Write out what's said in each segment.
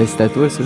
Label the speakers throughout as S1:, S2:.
S1: à toi ça.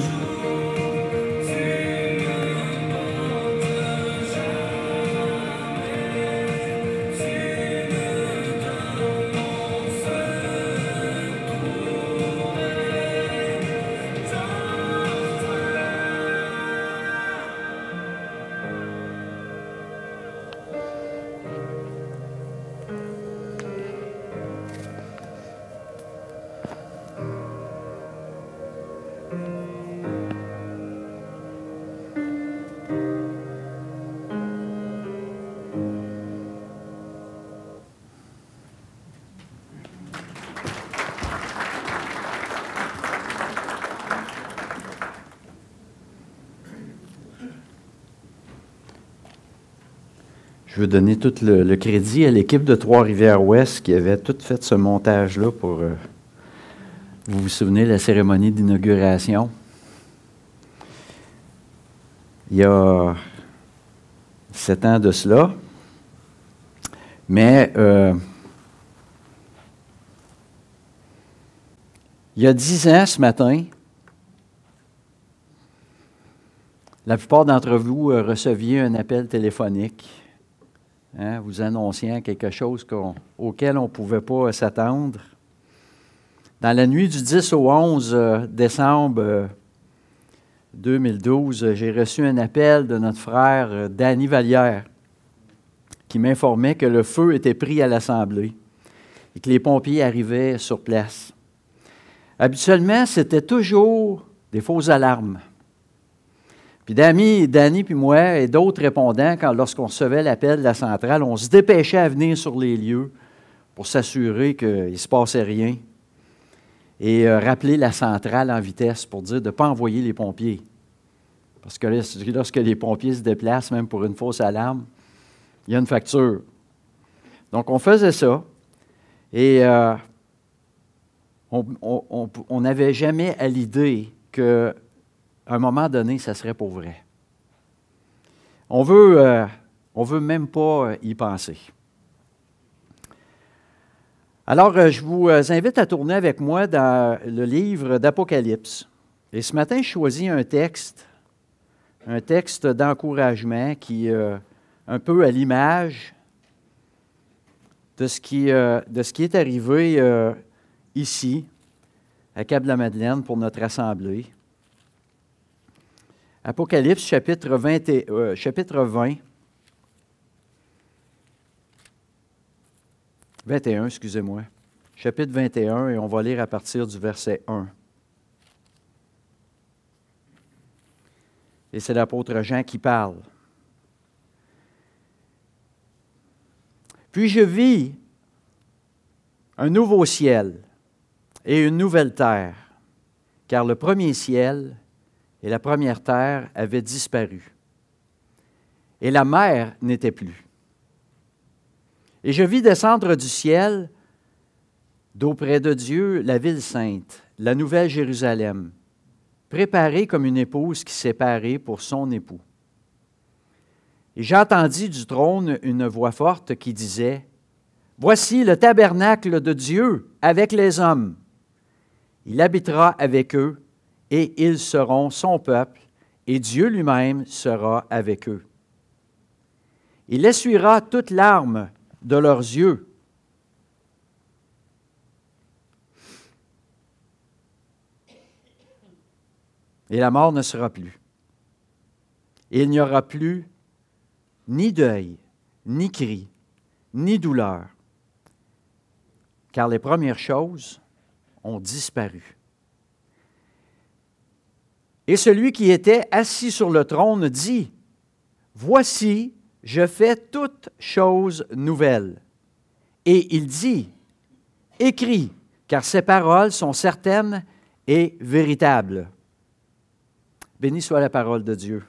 S1: Je veux donner tout le, crédit à l'équipe de Trois-Rivières-Ouest qui avait tout fait ce montage-là pour. Euh, vous vous souvenez de la cérémonie d'inauguration? Il y a sept ans de cela. Mais euh, il y a dix ans ce matin, la plupart d'entre vous euh, receviez un appel téléphonique Hein, vous annonciant quelque chose auquel on ne pouvait pas s'attendre. Dans la nuit du 10 au 11 euh, décembre 2012, euh, j'ai reçu un appel de notre frère euh, Danny Vallière qui m'informait que le feu était pris à l'Assemblée et que les pompiers arrivaient sur place. Habituellement, c'était toujours des fausses alarmes. Puis Danny, Danny puis moi et d'autres répondants, quand, lorsqu'on recevait l'appel de la centrale, on se dépêchait à venir sur les lieux pour s'assurer qu'il ne se passait rien et euh, rappeler la centrale en vitesse pour dire de ne pas envoyer les pompiers. Parce que lorsque les pompiers se déplacent, même pour une fausse alarme, il y a une facture. Donc, on faisait ça. Et euh, on n'avait jamais à l'idée que à un moment donné, ça serait pour vrai. On veut, euh, on veut même pas euh, y penser. Alors, euh, je vous invite à tourner avec moi dans le livre d'Apocalypse. Et ce matin, je choisis un texte, un texte d'encouragement qui un peu à l'image de, ce qui, euh, de ce qui est arrivé euh, ici, à Cap-la-Madeleine, pour notre assemblée. Apocalypse chapitre 20, euh, chapitre 20 21, excusez-moi. Chapitre 21, et on va lire à partir du verset 1. Et c'est l'apôtre Jean qui parle. Puis je vis un nouveau ciel et une nouvelle terre, car le premier ciel et la première terre avaient disparu, et la mer n'était plus. Et je vis descendre du ciel, d'auprès de Dieu, la ville sainte, la nouvelle Jérusalem, préparée comme une épouse qui s'est parée pour son époux. Et j'entendis du trône une voix forte qui disait, Voici le tabernacle de Dieu avec les hommes. Il habitera avec eux, et ils seront son peuple, et Dieu lui-même sera avec eux. Il essuiera toute larme de leurs yeux. Et la mort ne sera plus. Il n'y aura plus ni deuil, ni cri, ni douleur, car les premières choses ont disparu. Et celui qui était assis sur le trône dit, Voici, je fais toutes choses nouvelles. Et il dit, Écris, car ces paroles sont certaines et véritables. Béni soit la parole de Dieu.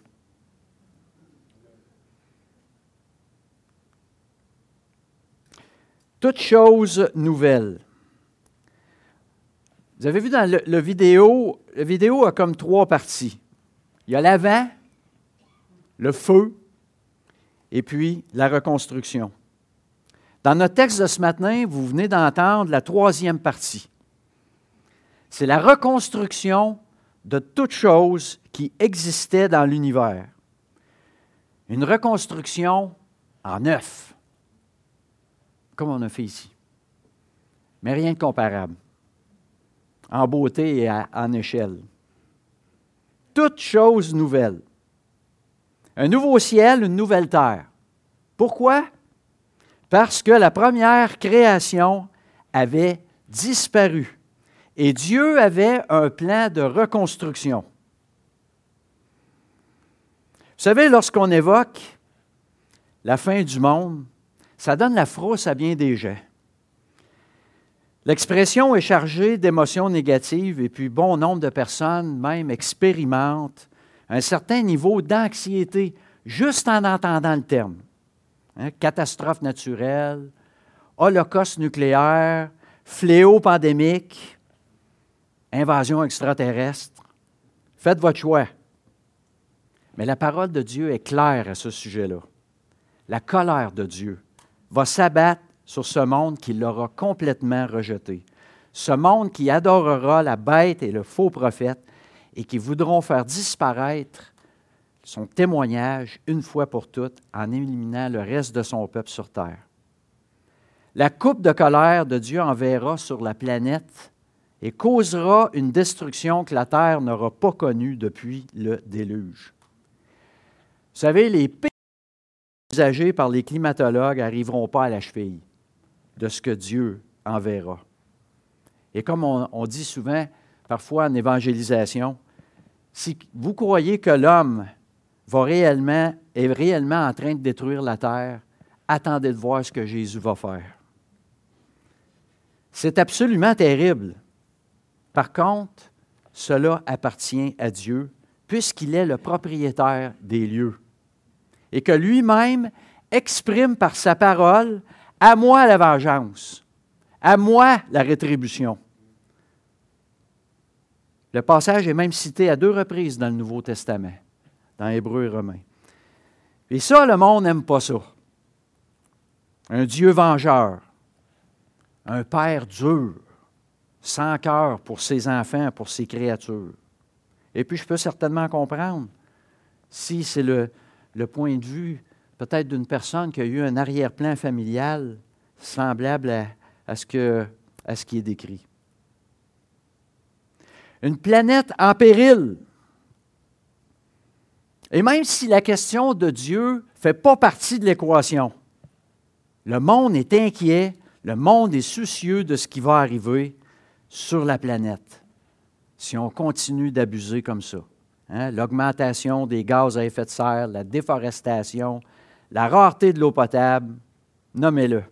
S1: Toutes choses nouvelles. Vous avez vu dans le, vidéo, la vidéo a comme trois parties. Il y a l'avant, le feu, et puis la reconstruction. Dans notre texte de ce matin, vous venez d'entendre la troisième partie. C'est la reconstruction de toutes choses qui existaient dans l'univers. Une reconstruction en neuf, comme on a fait ici. Mais rien de comparable en beauté et en échelle. Toutes choses nouvelles. Un nouveau ciel, une nouvelle terre. Pourquoi? Parce que la première création avait disparu et Dieu avait un plan de reconstruction. Vous savez, lorsqu'on évoque la fin du monde, ça donne la frousse à bien des gens. L'expression est chargée d'émotions négatives et puis bon nombre de personnes même expérimentent un certain niveau d'anxiété juste en entendant le terme. Hein, catastrophe naturelle, holocauste nucléaire, fléau pandémique, invasion extraterrestre. Faites votre choix. Mais la parole de Dieu est claire à ce sujet-là. La colère de Dieu va s'abattre sur ce monde qui l'aura complètement rejeté. Ce monde qui adorera la bête et le faux prophète et qui voudront faire disparaître son témoignage une fois pour toutes en éliminant le reste de son peuple sur terre. La coupe de colère de Dieu enverra sur la planète et causera une destruction que la terre n'aura pas connue depuis le déluge. Vous savez, les pays usagés par les climatologues n'arriveront pas à la cheville de ce que Dieu enverra. Et comme on, dit souvent, parfois en évangélisation, si vous croyez que l'homme va réellement, est réellement en train de détruire la terre, attendez de voir ce que Jésus va faire. C'est absolument terrible. Par contre, cela appartient à Dieu, puisqu'il est le propriétaire des lieux, et que lui-même exprime par sa parole à moi la vengeance. À moi la rétribution. Le passage est même cité à deux reprises dans le Nouveau Testament, dans Hébreu et Romain. Et ça, le monde n'aime pas ça. Un Dieu vengeur, un Père dur, sans cœur pour ses enfants, pour ses créatures. Et puis, je peux certainement comprendre si c'est le, le point de vue peut-être d'une personne qui a eu un arrière-plan familial semblable à, ce qui est décrit. Une planète en péril. Et même si la question de Dieu ne fait pas partie de l'équation, le monde est inquiet, le monde est soucieux de ce qui va arriver sur la planète si on continue d'abuser comme ça. Hein? L'augmentation des gaz à effet de serre, la déforestation, la rareté de l'eau potable, nommez-le.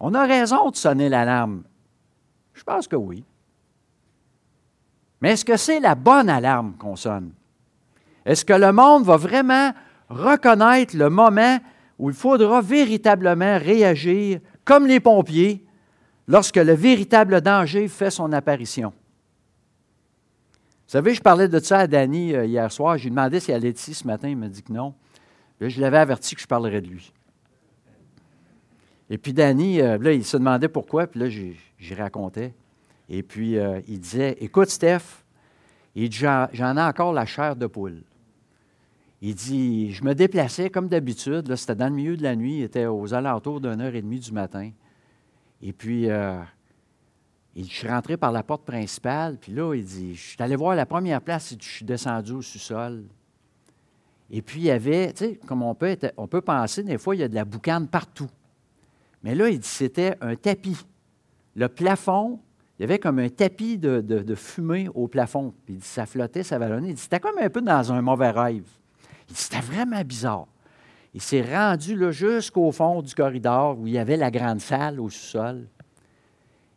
S1: On a raison de sonner l'alarme. Je pense que oui. Mais est-ce que c'est la bonne alarme qu'on sonne? Est-ce que le monde va vraiment reconnaître le moment où il faudra véritablement réagir comme les pompiers lorsque le véritable danger fait son apparition? Vous savez, je parlais de ça à Danny euh, hier soir. Je lui demandé si elle était ici ce matin. Il m'a dit que non. Je l'avais averti que je parlerais de lui. Et puis Danny, euh, là, il se demandait pourquoi, puis là, j'y racontais. Et puis, euh, il disait Écoute, Steph, j'en ai encore la chair de poule. Il dit Je me déplaçais comme d'habitude, c'était dans le milieu de la nuit, il était aux alentours d'une heure et demie du matin. Et puis, euh, je suis rentré par la porte principale, puis là, il dit Je suis allé voir la première place et je suis descendu au sous-sol. Et puis, il y avait, tu sais, comme on peut, on peut penser, des fois, il y a de la boucane partout. Mais là, il dit c'était un tapis. Le plafond, il y avait comme un tapis de, fumée au plafond. Puis il dit ça flottait, ça vallonnait. Il dit c'était comme un peu dans un mauvais rêve. Il dit c'était vraiment bizarre. Il s'est rendu jusqu'au fond du corridor où il y avait la grande salle au sous-sol.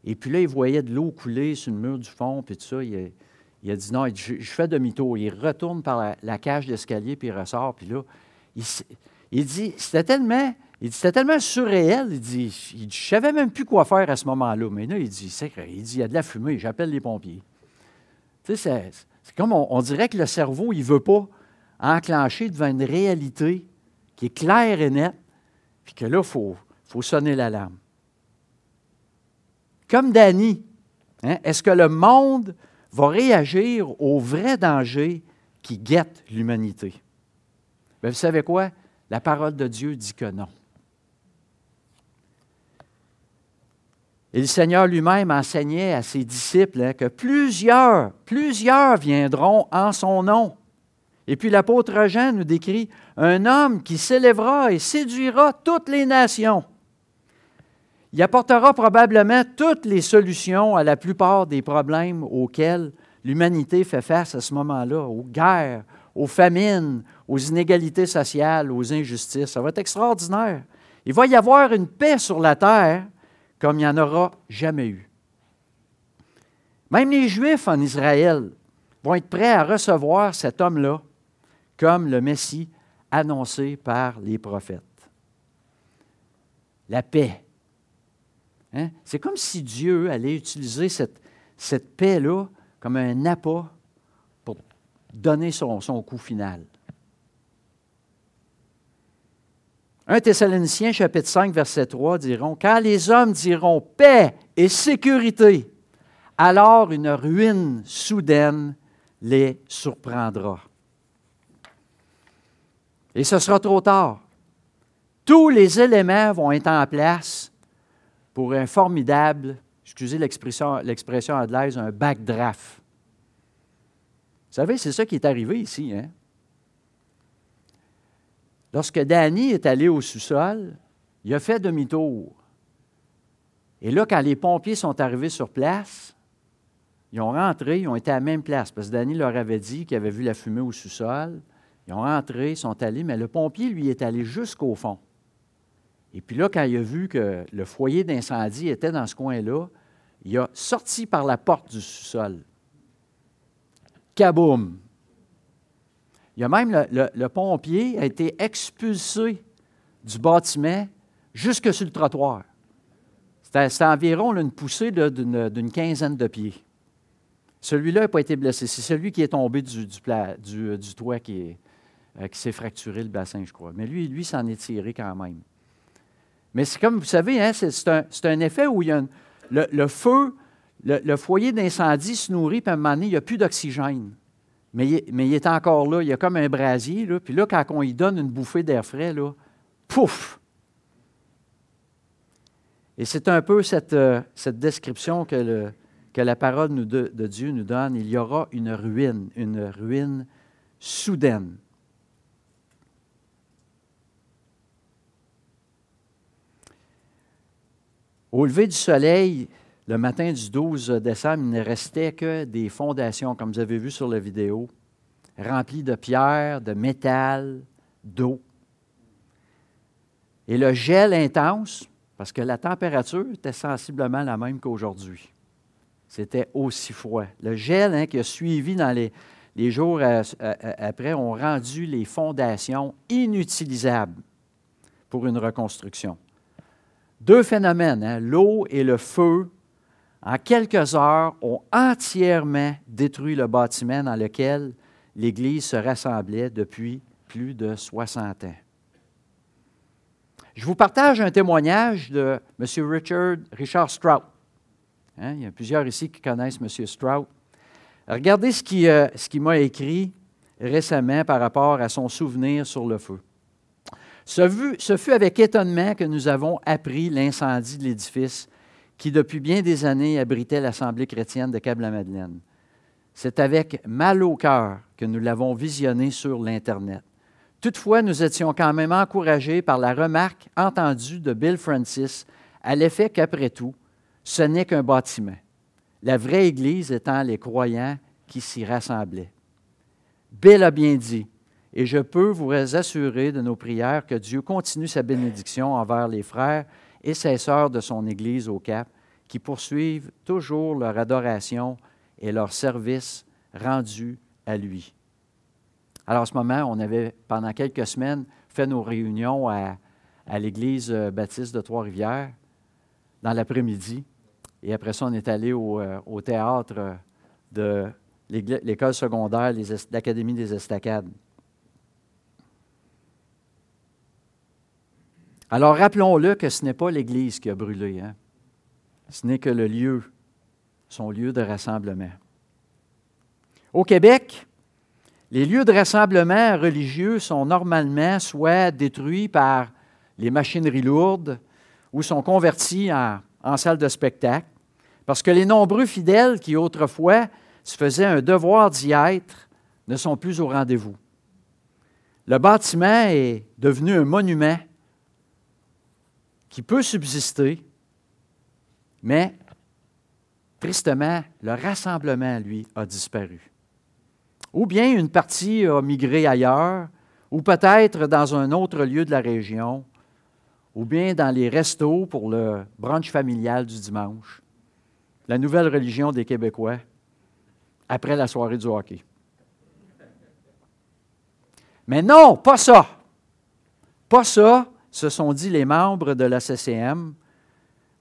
S1: Et puis là, il voyait de l'eau couler sur le mur du fond, puis tout ça. Il a, dit non, je, fais demi-tour. Il retourne par la, cage d'escalier, puis il ressort. Puis là, il, il dit c'était tellement il dit, c'était tellement surréel. Il dit, je ne savais même plus quoi faire à ce moment-là. Mais là, il dit, c'est il dit, il y a de la fumée, j'appelle les pompiers. Tu sais, c'est, comme on, dirait que le cerveau, il ne veut pas enclencher devant une réalité qui est claire et nette, puis que là, il faut, faut sonner l'alarme. Comme Danny, hein, est-ce que le monde va réagir au vrai danger qui guette l'humanité? Bien, vous savez quoi? La parole de Dieu dit que non. Et le Seigneur lui-même enseignait à ses disciples hein, que plusieurs, plusieurs viendront en son nom. Et puis l'apôtre Jean nous décrit un homme qui s'élèvera et séduira toutes les nations. Il apportera probablement toutes les solutions à la plupart des problèmes auxquels l'humanité fait face à ce moment-là, aux guerres, aux famines, aux inégalités sociales, aux injustices. Ça va être extraordinaire. Il va y avoir une paix sur la terre comme il n'y en aura jamais eu. Même les Juifs en Israël vont être prêts à recevoir cet homme-là comme le Messie annoncé par les prophètes. La paix. Hein? C'est comme si Dieu allait utiliser cette, cette paix-là comme un appât pour donner son, son coup final. 1 Thessaloniciens chapitre 5 verset 3 diront, Quand les hommes diront paix et sécurité, alors une ruine soudaine les surprendra. Et ce sera trop tard. Tous les éléments vont être en place pour un formidable, excusez l'expression, anglaise, un backdraft. Vous savez, c'est ça qui est arrivé ici. Hein? Lorsque Danny est allé au sous-sol, il a fait demi-tour. Et là, quand les pompiers sont arrivés sur place, ils ont rentré, ils ont été à la même place, parce que Danny leur avait dit qu'il avait vu la fumée au sous-sol. Ils ont rentré, ils sont allés, mais le pompier, lui, est allé jusqu'au fond. Et puis là, quand il a vu que le foyer d'incendie était dans ce coin-là, il a sorti par la porte du sous-sol. Kaboum! Il y a même le, pompier a été expulsé du bâtiment jusque sur le trottoir. C'était environ une poussée d'une quinzaine de pieds. Celui-là n'a pas été blessé. C'est celui qui est tombé du, toit euh, qui s'est fracturé le bassin, je crois. Mais lui, lui s'en est tiré quand même. Mais c'est comme vous savez, hein, c'est un, effet où il y a le, feu, le, foyer d'incendie se nourrit, puis à un moment donné, il n'y a plus d'oxygène. mais il, est encore là. Il y a comme un brasier. Puis là, quand on y donne une bouffée d'air frais, pouf! Et c'est un peu cette, euh, description que, la parole de Dieu nous donne. Il y aura une ruine, une ruine soudaine. Au lever du soleil, le matin du 12 décembre, il ne restait que des fondations, comme vous avez vu sur la vidéo, remplies de pierres, de métal, d'eau. Et le gel intense, parce que la température était sensiblement la même qu'aujourd'hui. C'était aussi froid. Le gel hein, qui a suivi dans les, jours après ont rendu les fondations inutilisables pour une reconstruction. Deux phénomènes, hein, l'eau et le feu, en quelques heures, ont entièrement détruit le bâtiment dans lequel l'Église se rassemblait depuis plus de 60 ans. Je vous partage un témoignage de M. Richard, Richard Strout. Hein, il y a plusieurs ici qui connaissent M. Strout. Regardez ce qu'il euh, m'a écrit récemment par rapport à son souvenir sur le feu. Ce fut, avec étonnement que nous avons appris l'incendie de l'édifice qui, depuis bien des années, abritait l'Assemblée chrétienne de Câble-la-Madeleine. C'est avec mal au cœur que nous l'avons visionné sur l'Internet. Toutefois, nous étions quand même encouragés par la remarque entendue de Bill Francis à l'effet qu'après tout, ce n'est qu'un bâtiment, la vraie Église étant les croyants qui s'y rassemblaient. Bill a bien dit, et je peux vous assurer de nos prières que Dieu continue sa bénédiction envers les frères et ses sœurs de son Église au Cap, qui poursuivent toujours leur adoration et leur service rendu à lui. Alors, en ce moment, on avait, pendant quelques semaines, fait nos réunions à, l'Église baptiste de Trois-Rivières dans l'après-midi. Et après ça, on est allé au, euh, au théâtre de l'école secondaire, l'Académie des Estacades. Alors rappelons-le que ce n'est pas l'Église qui a brûlé, hein. ce n'est que le lieu, son lieu de rassemblement. Au Québec, les lieux de rassemblement religieux sont normalement soit détruits par les machineries lourdes ou sont convertis en, en salles de spectacle, parce que les nombreux fidèles qui autrefois se faisaient un devoir d'y être ne sont plus au rendez-vous. Le bâtiment est devenu un monument qui peut subsister, mais tristement, le rassemblement, lui, a disparu. Ou bien une partie a migré ailleurs, ou peut-être dans un autre lieu de la région, ou bien dans les restos pour le brunch familial du dimanche, la nouvelle religion des Québécois, après la soirée du hockey. Mais non, pas ça. Pas ça, se sont dit les membres de la CCM.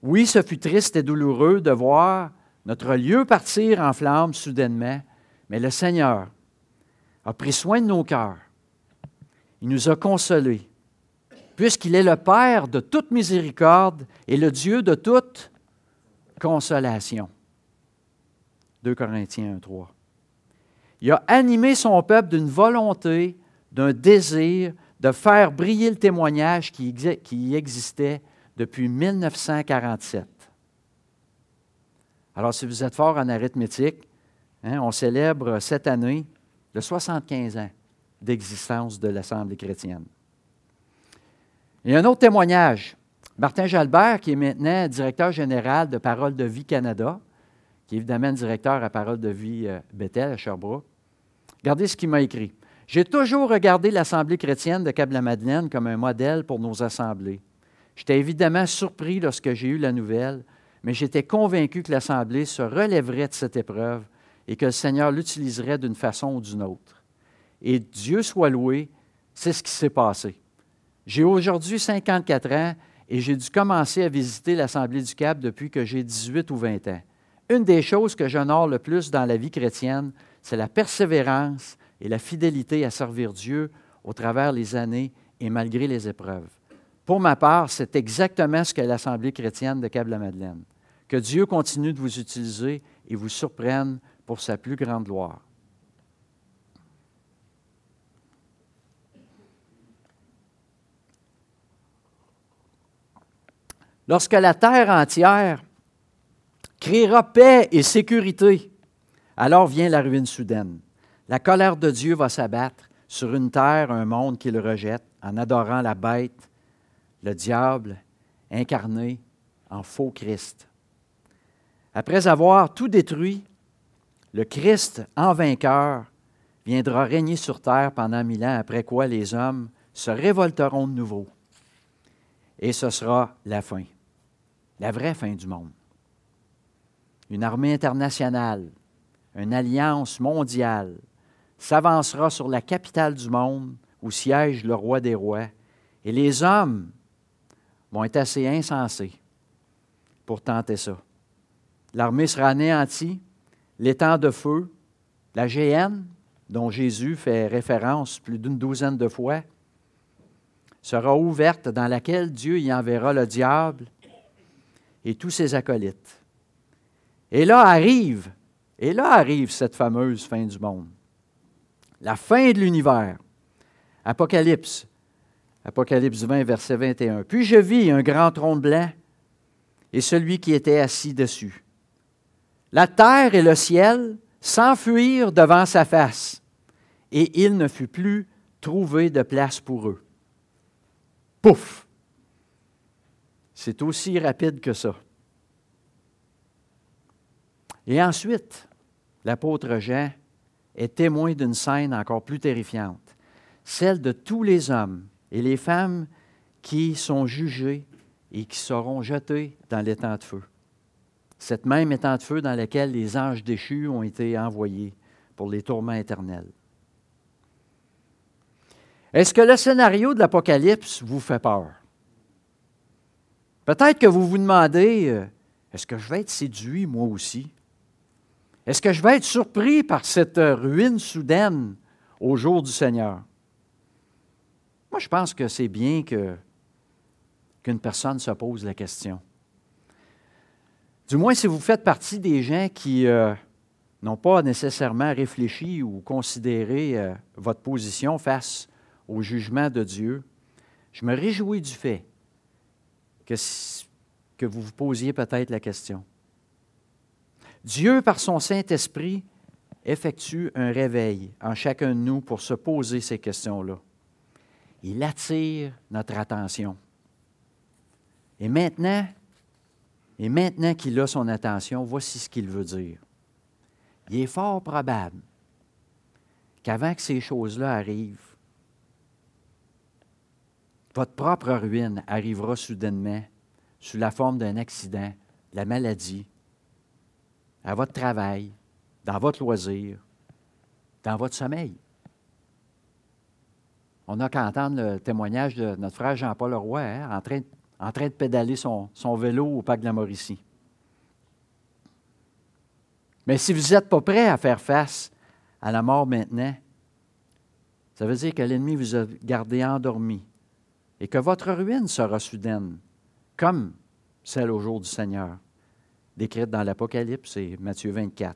S1: Oui, ce fut triste et douloureux de voir notre lieu partir en flammes soudainement, mais le Seigneur a pris soin de nos cœurs. Il nous a consolés, puisqu'il est le Père de toute miséricorde et le Dieu de toute consolation. 2 Corinthiens 1, 3. Il a animé son peuple d'une volonté, d'un désir, de faire briller le témoignage qui, qui existait depuis 1947. Alors, si vous êtes fort en arithmétique, hein, on célèbre cette année le 75 ans d'existence de l'Assemblée chrétienne. Il y a un autre témoignage. Martin Jalbert, qui est maintenant directeur général de Parole de Vie Canada, qui est évidemment directeur à Parole de Vie euh, Bethel à Sherbrooke. Regardez ce qu'il m'a écrit. J'ai toujours regardé l'Assemblée chrétienne de Câble-la-Madeleine comme un modèle pour nos assemblées. J'étais évidemment surpris lorsque j'ai eu la nouvelle, mais j'étais convaincu que l'Assemblée se relèverait de cette épreuve et que le Seigneur l'utiliserait d'une façon ou d'une autre. Et Dieu soit loué, c'est ce qui s'est passé. J'ai aujourd'hui 54 ans et j'ai dû commencer à visiter l'Assemblée du Cap depuis que j'ai 18 ou 20 ans. Une des choses que j'honore le plus dans la vie chrétienne, c'est la persévérance et la fidélité à servir Dieu au travers les années et malgré les épreuves. Pour ma part, c'est exactement ce que l'Assemblée chrétienne de Câble-la-Madeleine. Que Dieu continue de vous utiliser et vous surprenne pour sa plus grande gloire. Lorsque la terre entière créera paix et sécurité, alors vient la ruine soudaine. La colère de Dieu va s'abattre sur une terre, un monde qui le rejette, en adorant la bête, le diable, incarné en faux Christ. Après avoir tout détruit, le Christ, en vainqueur, viendra régner sur terre pendant mille ans, après quoi les hommes se révolteront de nouveau. Et ce sera la fin, la vraie fin du monde. Une armée internationale, une alliance mondiale s'avancera sur la capitale du monde où siège le roi des rois, et les hommes vont être assez insensés pour tenter ça. L'armée sera anéantie, l'étang de feu, la géhenne, dont Jésus fait référence plus d'une douzaine de fois, sera ouverte dans laquelle Dieu y enverra le diable et tous ses acolytes. Et là arrive, et là arrive cette fameuse fin du monde. La fin de l'univers. Apocalypse. Apocalypse 20, verset 21. Puis je vis un grand trône blanc et celui qui était assis dessus. La terre et le ciel s'enfuirent devant sa face, et il ne fut plus trouvé de place pour eux. Pouf! C'est aussi rapide que ça. Et ensuite, l'apôtre Jean est témoin d'une scène encore plus terrifiante, celle de tous les hommes et les femmes qui sont jugés et qui seront jetés dans l'étang de feu. Cette même étang de feu dans lequel les anges déchus ont été envoyés pour les tourments éternels. Est-ce que le scénario de l'Apocalypse vous fait peur? Peut-être que vous vous demandez, euh, est-ce que je vais être séduit moi aussi? Est-ce que je vais être surpris par cette ruine soudaine au jour du Seigneur? Moi, je pense que c'est bien que, qu'une personne se pose la question. Du moins, si vous faites partie des gens qui euh, n'ont pas nécessairement réfléchi ou considéré euh, votre position face au jugement de Dieu, je me réjouis du fait que, que vous vous posiez peut-être la question. Dieu, par son Saint-Esprit, effectue un réveil en chacun de nous pour se poser ces questions-là. Il attire notre attention. Et maintenant, qu'il a son attention, voici ce qu'il veut dire. Il est fort probable qu'avant que ces choses-là arrivent, votre propre ruine arrivera soudainement sous la forme d'un accident, de la maladie, à votre travail, dans votre loisir, dans votre sommeil. On a qu'à entendre le témoignage de notre frère Jean-Paul Leroy hein, en, train, de pédaler son, son, vélo au parc de la Mauricie. Mais si vous n'êtes pas prêt à faire face à la mort maintenant, ça veut dire que l'ennemi vous a gardé endormi et que votre ruine sera soudaine, comme celle au jour du Seigneur décrite dans l'Apocalypse et Matthieu 24.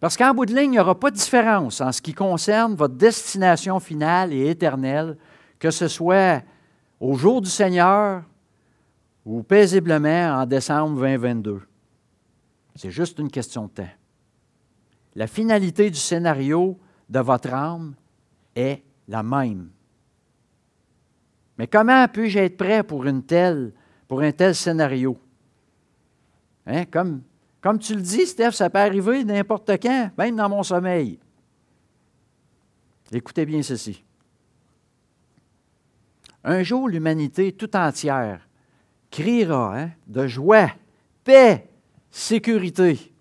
S1: Parce qu'en bout de ligne, il n'y aura pas de différence en ce qui concerne votre destination finale et éternelle, que ce soit au jour du Seigneur ou paisiblement en décembre 2022. C'est juste une question de temps. La finalité du scénario de votre âme est la même. Mais comment puis-je être prêt pour, pour un tel scénario? Hein? Comme, tu le dis, Steph, ça peut arriver n'importe quand, même dans mon sommeil. Écoutez bien ceci. Un jour, l'humanité tout entière criera hein, de joie, paix, sécurité.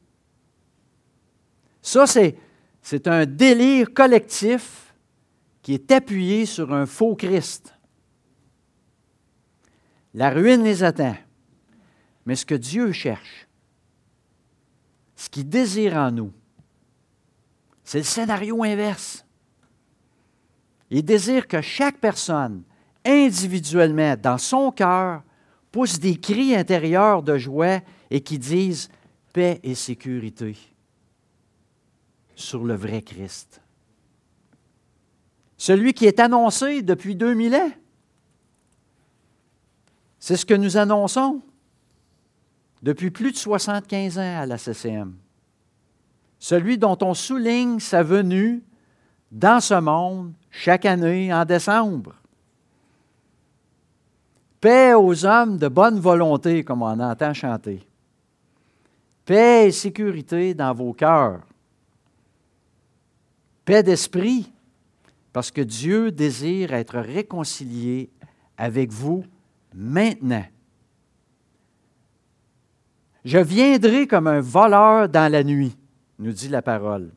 S1: Ça, c'est, c'est un délire collectif qui est appuyé sur un faux Christ. La ruine les attend. Mais ce que Dieu cherche, ce qu'il désire en nous, c'est le scénario inverse. Il désire que chaque personne, individuellement, dans son cœur, pousse des cris intérieurs de joie et qui disent paix et sécurité sur le vrai Christ. Celui qui est annoncé depuis 2000 ans. C'est ce que nous annonçons depuis plus de 75 ans à la CCM. Celui dont on souligne sa venue dans ce monde chaque année en décembre. Paix aux hommes de bonne volonté, comme on entend chanter. Paix et sécurité dans vos cœurs. Paix d'esprit, parce que Dieu désire être réconcilié avec vous maintenant. Je viendrai comme un voleur dans la nuit, nous dit la parole.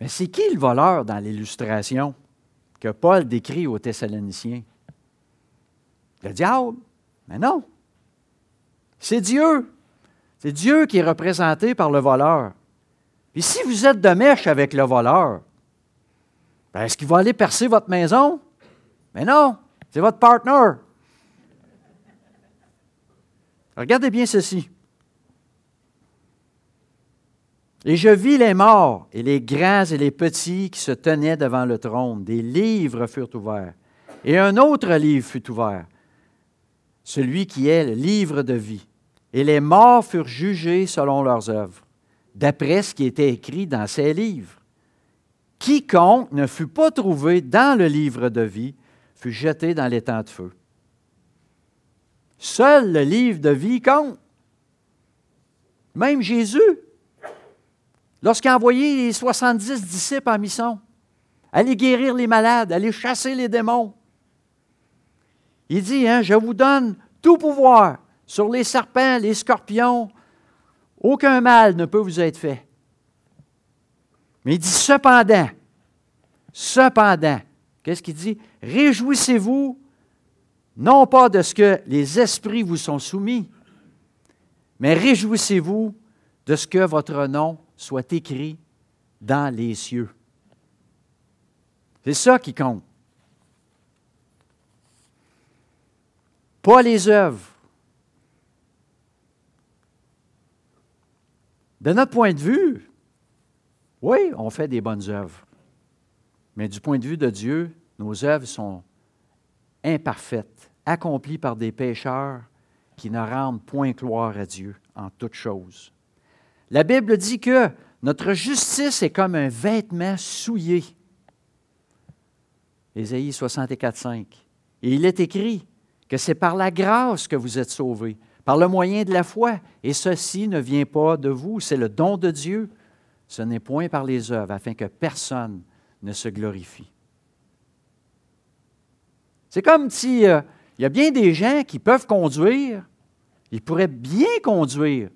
S1: Mais c'est qui le voleur dans l'illustration que Paul décrit aux Thessaloniciens? Le diable? Mais non. C'est Dieu. C'est Dieu qui est représenté par le voleur. Et si vous êtes de mèche avec le voleur, ben, est-ce qu'il va aller percer votre maison? Mais non, c'est votre partner. Regardez bien ceci. Et je vis les morts et les grands et les petits qui se tenaient devant le trône. Des livres furent ouverts. Et un autre livre fut ouvert, celui qui est le livre de vie. Et les morts furent jugés selon leurs œuvres, d'après ce qui était écrit dans ces livres. Quiconque ne fut pas trouvé dans le livre de vie fut jeté dans l'étang de feu. Seul le livre de vie compte. Même Jésus, lorsqu'il a envoyé les 70 disciples en mission, aller guérir les malades, aller chasser les démons, il dit, hein, je vous donne tout pouvoir sur les serpents, les scorpions. Aucun mal ne peut vous être fait. Mais il dit cependant, cependant, qu'est-ce qu'il dit? Réjouissez-vous, non pas de ce que les esprits vous sont soumis, mais réjouissez-vous de ce que votre nom soit écrit dans les cieux. C'est ça qui compte. pas les œuvres. De notre point de vue, oui, on fait des bonnes œuvres. Mais du point de vue de Dieu, nos œuvres sont imparfaites, accomplies par des pécheurs qui ne rendent point gloire à Dieu en toutes choses. La Bible dit que notre justice est comme un vêtement souillé. Ésaïe 64, 5. Et il est écrit que c'est par la grâce que vous êtes sauvés, par le moyen de la foi. Et ceci ne vient pas de vous, c'est le don de Dieu. Ce n'est point par les œuvres, afin que personne ne se glorifie. C'est comme si euh, il y a bien des gens qui peuvent conduire, ils pourraient bien conduire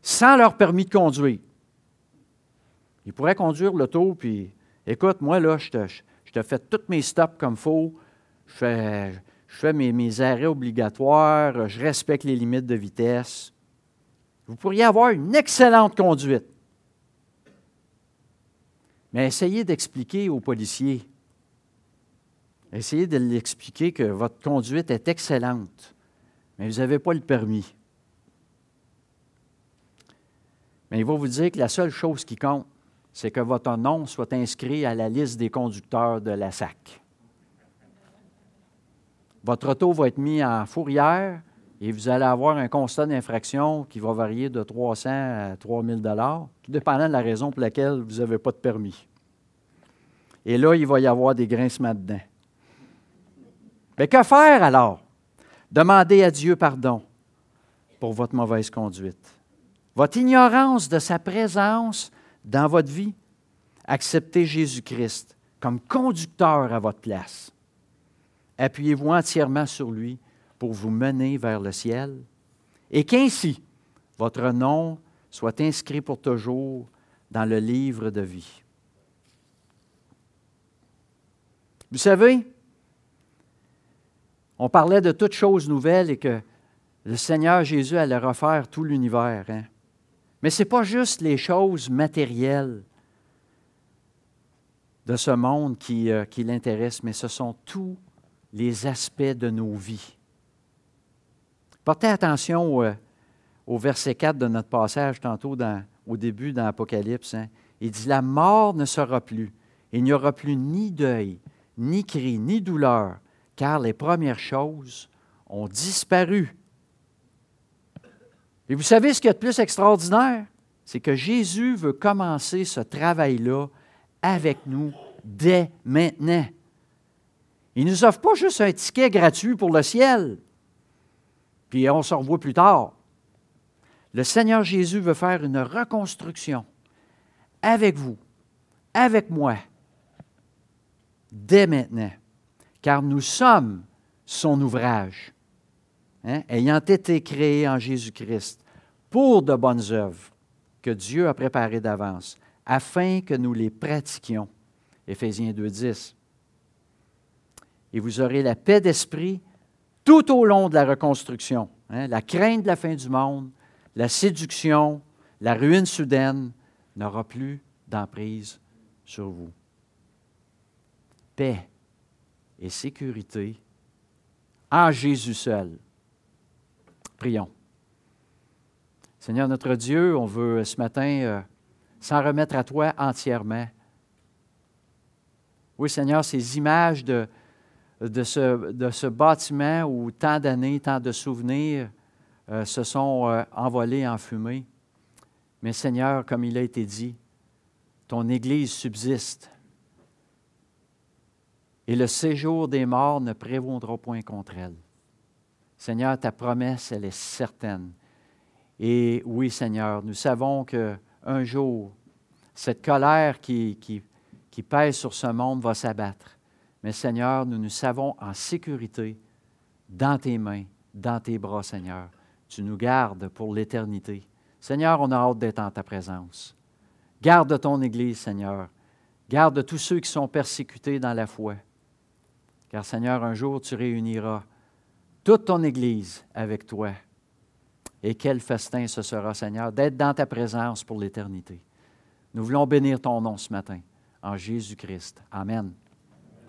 S1: sans leur permis de conduire. Ils pourraient conduire l'auto, puis écoute, moi, là, je te, je te fais tous mes stops comme il faut, je fais, je fais mes, arrêts obligatoires, je respecte les limites de vitesse. Vous pourriez avoir une excellente conduite. Mais essayez d'expliquer aux policiers, essayez de l'expliquer que votre conduite est excellente, mais vous n'avez pas le permis. Mais il va vous dire que la seule chose qui compte, c'est que votre nom soit inscrit à la liste des conducteurs de la SAC. Votre auto va être mis en fourrière et vous allez avoir un constat d'infraction qui va varier de 300 à 3000 dollars, tout dépendant de la raison pour laquelle vous n'avez pas de permis. Et là, il va y avoir des grincements dedans. Mais que faire alors? Demandez à Dieu pardon pour votre mauvaise conduite. Votre ignorance de sa présence dans votre vie. Acceptez Jésus-Christ comme conducteur à votre place. Appuyez-vous entièrement sur lui pour vous mener vers le ciel et qu'ainsi votre nom soit inscrit pour toujours dans le livre de vie. Vous savez, on parlait de toutes choses nouvelles et que le Seigneur Jésus allait refaire tout l'univers. Hein? Mais ce n'est pas juste les choses matérielles de ce monde qui, euh, qui l'intéressent, mais ce sont tous les aspects de nos vies. Portez attention au, euh, verset 4 de notre passage tantôt au début dans l'Apocalypse. Hein. Il dit, la mort ne sera plus. Il n'y aura plus ni deuil, ni cri, ni douleur, car les premières choses ont disparu. Et vous savez ce qu'il y a de plus extraordinaire? C'est que Jésus veut commencer ce travail-là avec nous dès maintenant. Il ne nous offre pas juste un ticket gratuit pour le ciel, puis on se revoit plus tard. Le Seigneur Jésus veut faire une reconstruction avec vous, avec moi, dès maintenant, car nous sommes son ouvrage, hein, ayant été créés en Jésus-Christ pour de bonnes œuvres que Dieu a préparées d'avance, afin que nous les pratiquions. Éphésiens 2.10. Et vous aurez la paix d'esprit tout au long de la reconstruction. Hein, la crainte de la fin du monde, la séduction, la ruine soudaine n'aura plus d'emprise sur vous. Paix et sécurité en Jésus seul. Prions. Seigneur notre Dieu, on veut ce matin euh, s'en remettre à toi entièrement. Oui, Seigneur, ces images de, de, ce, de ce bâtiment où tant d'années, tant de souvenirs euh, se sont euh, envolés en fumée. Mais Seigneur, comme il a été dit, ton Église subsiste. Et le séjour des morts ne prévaudra point contre elle. Seigneur, ta promesse, elle est certaine. Et oui, Seigneur, nous savons qu'un jour, cette colère qui, qui, qui pèse sur ce monde va s'abattre. Mais Seigneur, nous nous savons en sécurité dans tes mains, dans tes bras, Seigneur. Tu nous gardes pour l'éternité. Seigneur, on a hâte d'être en ta présence. Garde ton Église, Seigneur. Garde tous ceux qui sont persécutés dans la foi. Car, Seigneur, un jour tu réuniras toute ton Église avec toi. Et quel festin ce sera, Seigneur, d'être dans ta présence pour l'éternité. Nous voulons bénir ton nom ce matin, en Jésus-Christ. Amen.